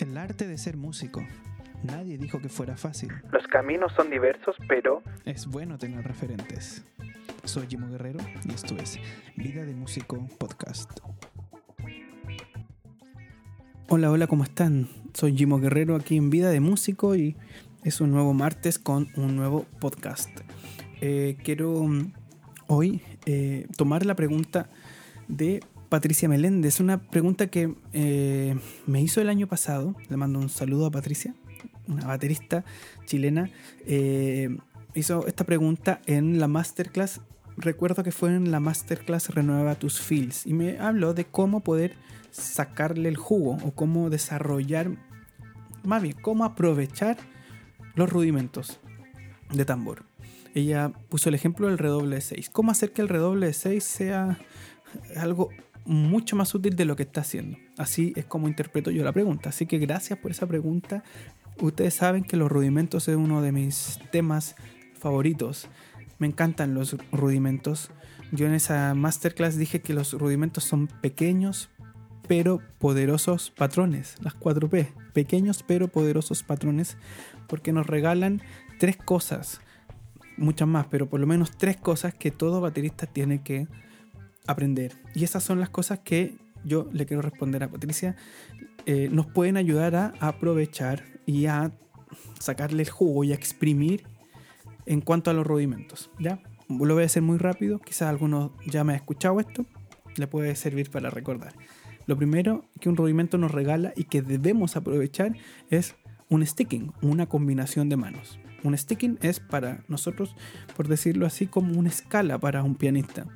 El arte de ser músico. Nadie dijo que fuera fácil. Los caminos son diversos, pero Es bueno tener referentes. Soy Jimo Guerrero y esto es Vida de Músico Podcast. Hola, hola, ¿cómo están? Soy Jimo Guerrero aquí en Vida de Músico y es un nuevo martes con un nuevo podcast. Eh, quiero mm, hoy eh, tomar la pregunta de Patricia Meléndez, una pregunta que eh, me hizo el año pasado. Le mando un saludo a Patricia, una baterista chilena. Eh, hizo esta pregunta en la masterclass. Recuerdo que fue en la masterclass Renueva tus Feels y me habló de cómo poder sacarle el jugo o cómo desarrollar, más bien, cómo aprovechar los rudimentos de tambor. Ella puso el ejemplo del redoble de 6. ¿Cómo hacer que el redoble de 6 sea algo mucho más útil de lo que está haciendo? Así es como interpreto yo la pregunta. Así que gracias por esa pregunta. Ustedes saben que los rudimentos es uno de mis temas favoritos. Me encantan los rudimentos. Yo en esa masterclass dije que los rudimentos son pequeños pero poderosos patrones, las 4P, pequeños pero poderosos patrones, porque nos regalan tres cosas, muchas más, pero por lo menos tres cosas que todo baterista tiene que aprender. Y esas son las cosas que yo le quiero responder a Patricia, eh, nos pueden ayudar a aprovechar y a sacarle el jugo y a exprimir en cuanto a los rudimentos. ¿ya? Lo voy a hacer muy rápido, quizás alguno ya me ha escuchado esto, le puede servir para recordar. Lo primero que un rudimento nos regala y que debemos aprovechar es un sticking, una combinación de manos. Un sticking es para nosotros, por decirlo así, como una escala para un pianista.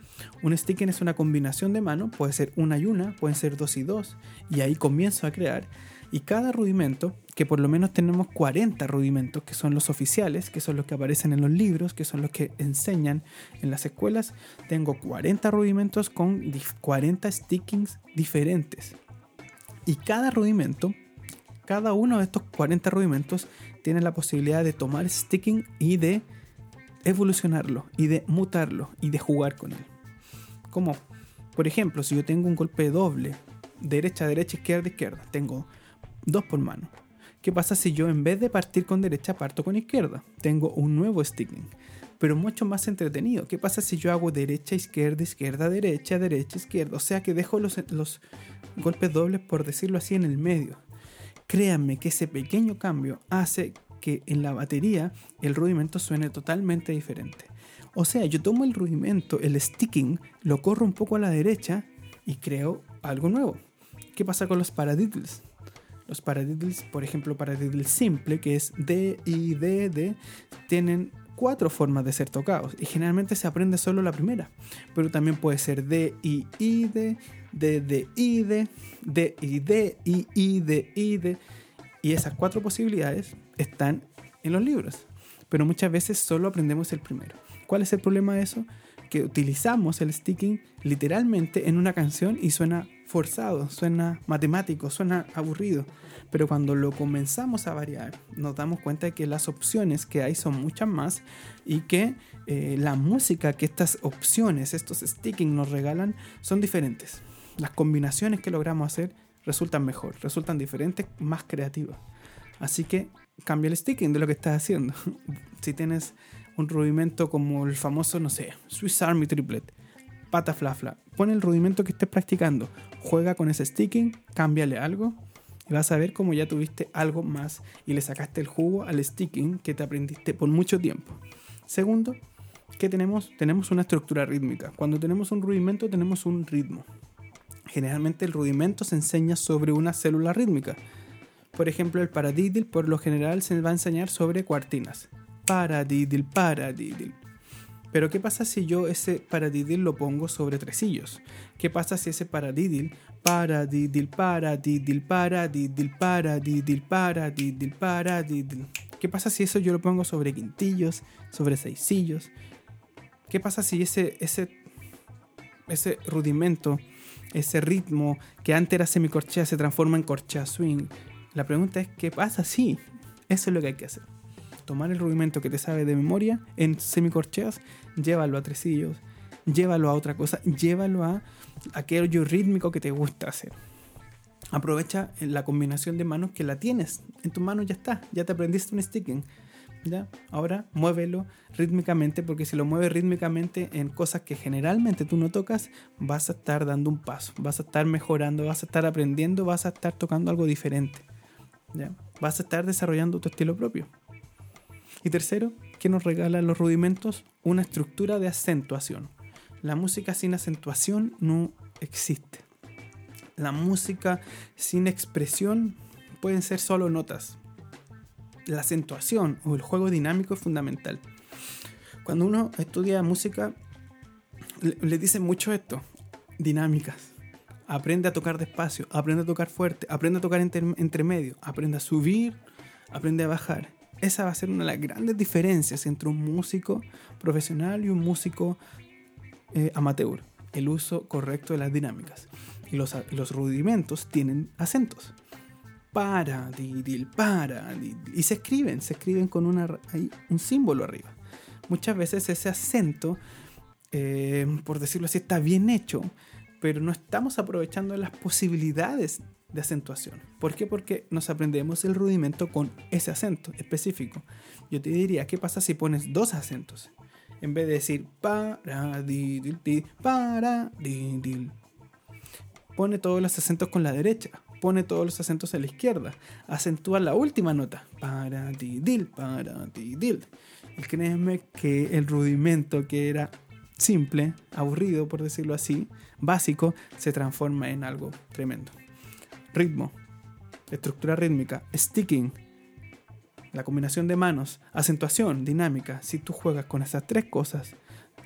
Un sticking es una combinación de manos, puede ser una y una, pueden ser dos y dos, y ahí comienzo a crear. Y cada rudimento, que por lo menos tenemos 40 rudimentos, que son los oficiales, que son los que aparecen en los libros, que son los que enseñan en las escuelas, tengo 40 rudimentos con 40 stickings diferentes. Y cada rudimento, cada uno de estos 40 rudimentos, tiene la posibilidad de tomar sticking y de evolucionarlo, y de mutarlo, y de jugar con él. Como, por ejemplo, si yo tengo un golpe doble, derecha, derecha, izquierda, izquierda, tengo dos por mano. ¿Qué pasa si yo en vez de partir con derecha parto con izquierda? Tengo un nuevo sticking, pero mucho más entretenido. ¿Qué pasa si yo hago derecha, izquierda, izquierda, derecha, derecha, izquierda? O sea que dejo los, los golpes dobles, por decirlo así, en el medio. Créanme que ese pequeño cambio hace que en la batería el rudimento suene totalmente diferente. O sea, yo tomo el rudimento, el sticking, lo corro un poco a la derecha y creo algo nuevo. ¿Qué pasa con los paradiddles? Los paradiddles, por ejemplo, paradiddle simple, que es D, I, D, D, tienen cuatro formas de ser tocados y generalmente se aprende solo la primera, pero también puede ser D, I, I, D, D, D, I, D, D, I, D, I, I, D, I, D. Y esas cuatro posibilidades están en los libros, pero muchas veces solo aprendemos el primero. ¿Cuál es el problema de eso? Que utilizamos el sticking literalmente en una canción y suena forzado, suena matemático, suena aburrido. Pero cuando lo comenzamos a variar, nos damos cuenta de que las opciones que hay son muchas más y que eh, la música que estas opciones, estos sticking nos regalan, son diferentes. Las combinaciones que logramos hacer resultan mejor, resultan diferentes, más creativas. Así que cambia el sticking de lo que estás haciendo. si tienes un rudimento como el famoso, no sé, Swiss Army Triplet, pata flafla, pon el rudimento que estés practicando, juega con ese sticking, cámbiale algo y vas a ver como ya tuviste algo más y le sacaste el jugo al sticking que te aprendiste por mucho tiempo. Segundo, ¿qué tenemos? Tenemos una estructura rítmica. Cuando tenemos un rudimento tenemos un ritmo. Generalmente el rudimento se enseña sobre una célula rítmica. Por ejemplo, el paradiddle por lo general se va a enseñar sobre cuartinas. Paradiddle, paradiddle. Pero ¿qué pasa si yo ese paradiddle lo pongo sobre tresillos? ¿Qué pasa si ese paradiddle, paradiddle, paradiddle, paradiddle, paradiddle, paradiddle, paradiddle? ¿Qué pasa si eso yo lo pongo sobre quintillos, sobre seisillos? ¿Qué pasa si ese, ese, ese rudimento, ese ritmo que antes era semicorchea se transforma en corchea swing? La pregunta es, ¿qué pasa si? Eso es lo que hay que hacer tomar el rudimento que te sabe de memoria en semicorcheas, llévalo a tresillos, llévalo a otra cosa, llévalo a aquello rítmico que te gusta hacer. aprovecha la combinación de manos que la tienes. En tus manos ya está, ya te aprendiste un sticking. Ahora muévelo rítmicamente, porque si lo mueves rítmicamente en cosas que generalmente tú no tocas, vas a estar dando un paso, vas a estar mejorando, vas a estar aprendiendo, vas a estar tocando algo diferente. ¿ya? Vas a estar desarrollando tu estilo propio. Y tercero, ¿qué nos regalan los rudimentos? Una estructura de acentuación. La música sin acentuación no existe. La música sin expresión pueden ser solo notas, la acentuación o el juego dinámico es fundamental. Cuando uno estudia música, le, dicen mucho esto, dinámicas. Aprende a tocar despacio, aprende a tocar fuerte, aprende a tocar entre, medio, aprende a subir, aprende a bajar. Esa va a ser una de las grandes diferencias entre un músico profesional y un músico eh, amateur. El uso correcto de las dinámicas. Y los, los rudimentos tienen acentos para, dil, para, y se escriben, se escriben con un símbolo arriba. Muchas veces ese acento, eh, por decirlo así, está bien hecho, pero no estamos aprovechando las posibilidades de acentuación. ¿Por qué? Porque nos aprendemos el rudimento con ese acento específico. Yo te diría, ¿qué pasa si pones dos acentos? En vez de decir para, dil, dil, para, dil, Pone todos los acentos con la derecha pone todos los acentos a la izquierda, acentúa la última nota, para ti dil, para ti. Y créeme que el rudimento que era simple, aburrido por decirlo así, básico, se transforma en algo tremendo. Ritmo, estructura rítmica, sticking, la combinación de manos, acentuación, dinámica. Si tú juegas con esas tres cosas,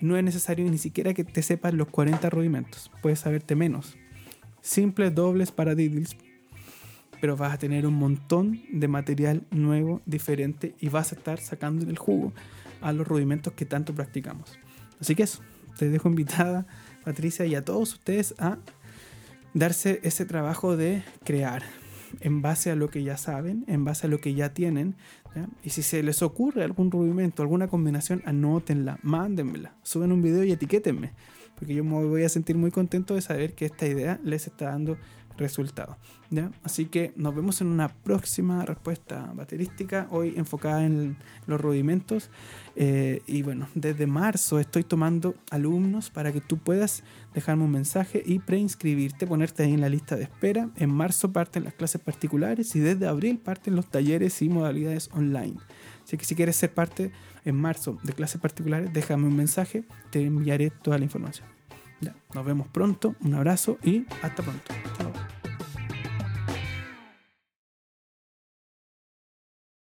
no es necesario ni siquiera que te sepas los 40 rudimentos, puedes saberte menos. Simples dobles para diddles pero vas a tener un montón de material nuevo, diferente y vas a estar sacando el jugo a los rudimentos que tanto practicamos. Así que eso, te dejo invitada, Patricia, y a todos ustedes a darse ese trabajo de crear en base a lo que ya saben, en base a lo que ya tienen. Y si se les ocurre algún rudimento, alguna combinación, anótenla, mándenmela, suben un video y etiquétenme, porque yo me voy a sentir muy contento de saber que esta idea les está dando resultado. ¿ya? Así que nos vemos en una próxima respuesta baterística, hoy enfocada en los rudimentos. Eh, y bueno, desde marzo estoy tomando alumnos para que tú puedas dejarme un mensaje y preinscribirte, ponerte ahí en la lista de espera. En marzo parten las clases particulares y desde abril parten los talleres y modalidades online. Así que si quieres ser parte en marzo de clases particulares, déjame un mensaje, te enviaré toda la información. Ya, nos vemos pronto, un abrazo y hasta pronto. Chao.